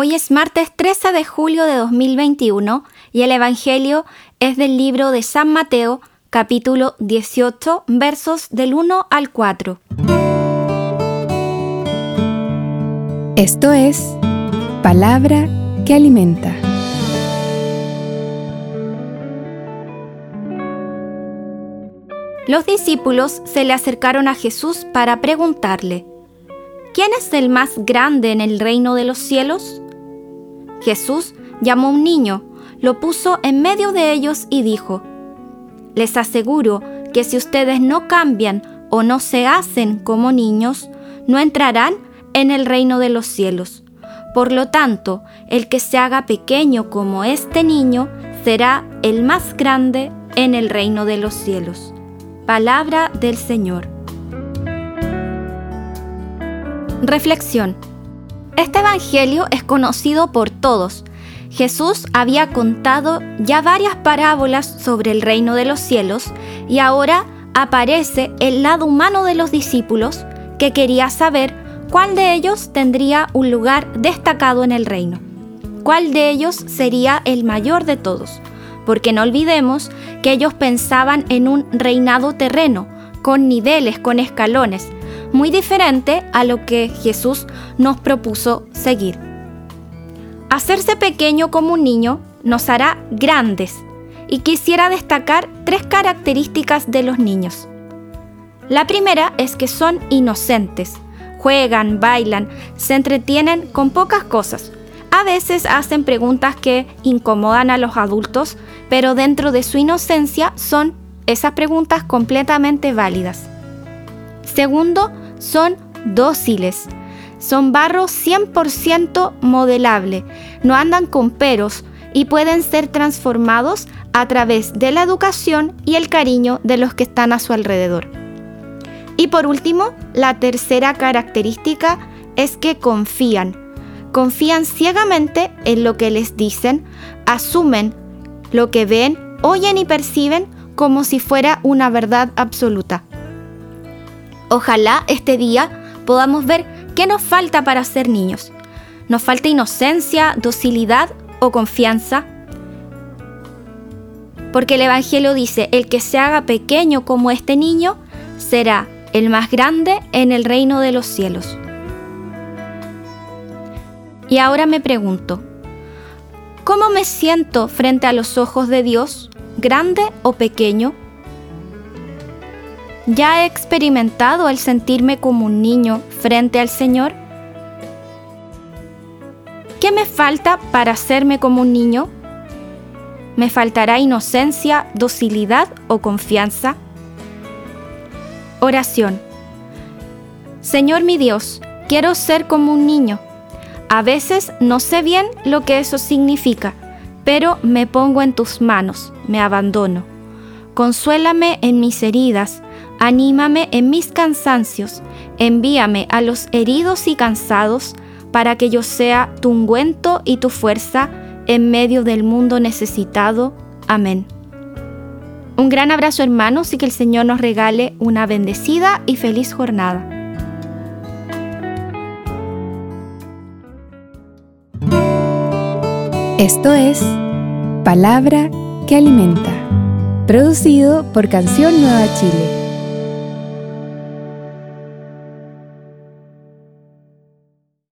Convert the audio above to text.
Hoy es martes 13 de julio de 2021 y el Evangelio es del libro de San Mateo, capítulo 18, versos del 1 al 4. Esto es palabra que alimenta. Los discípulos se le acercaron a Jesús para preguntarle, ¿quién es el más grande en el reino de los cielos? Jesús llamó a un niño, lo puso en medio de ellos y dijo, Les aseguro que si ustedes no cambian o no se hacen como niños, no entrarán en el reino de los cielos. Por lo tanto, el que se haga pequeño como este niño será el más grande en el reino de los cielos. Palabra del Señor. Reflexión. Este Evangelio es conocido por todos. Jesús había contado ya varias parábolas sobre el reino de los cielos y ahora aparece el lado humano de los discípulos que quería saber cuál de ellos tendría un lugar destacado en el reino, cuál de ellos sería el mayor de todos, porque no olvidemos que ellos pensaban en un reinado terreno, con niveles, con escalones, muy diferente a lo que Jesús nos propuso seguir. Hacerse pequeño como un niño nos hará grandes y quisiera destacar tres características de los niños. La primera es que son inocentes, juegan, bailan, se entretienen con pocas cosas. A veces hacen preguntas que incomodan a los adultos, pero dentro de su inocencia son esas preguntas completamente válidas. Segundo, son dóciles. Son barro 100% modelable, no andan con peros y pueden ser transformados a través de la educación y el cariño de los que están a su alrededor. Y por último, la tercera característica es que confían. Confían ciegamente en lo que les dicen, asumen lo que ven, oyen y perciben como si fuera una verdad absoluta. Ojalá este día podamos ver qué nos falta para ser niños. ¿Nos falta inocencia, docilidad o confianza? Porque el Evangelio dice, el que se haga pequeño como este niño será el más grande en el reino de los cielos. Y ahora me pregunto, ¿cómo me siento frente a los ojos de Dios, grande o pequeño? ¿Ya he experimentado el sentirme como un niño frente al Señor? ¿Qué me falta para hacerme como un niño? ¿Me faltará inocencia, docilidad o confianza? Oración. Señor mi Dios, quiero ser como un niño. A veces no sé bien lo que eso significa, pero me pongo en tus manos, me abandono. Consuélame en mis heridas, Anímame en mis cansancios, envíame a los heridos y cansados, para que yo sea tu ungüento y tu fuerza en medio del mundo necesitado. Amén. Un gran abrazo hermanos y que el Señor nos regale una bendecida y feliz jornada. Esto es Palabra que Alimenta, producido por Canción Nueva Chile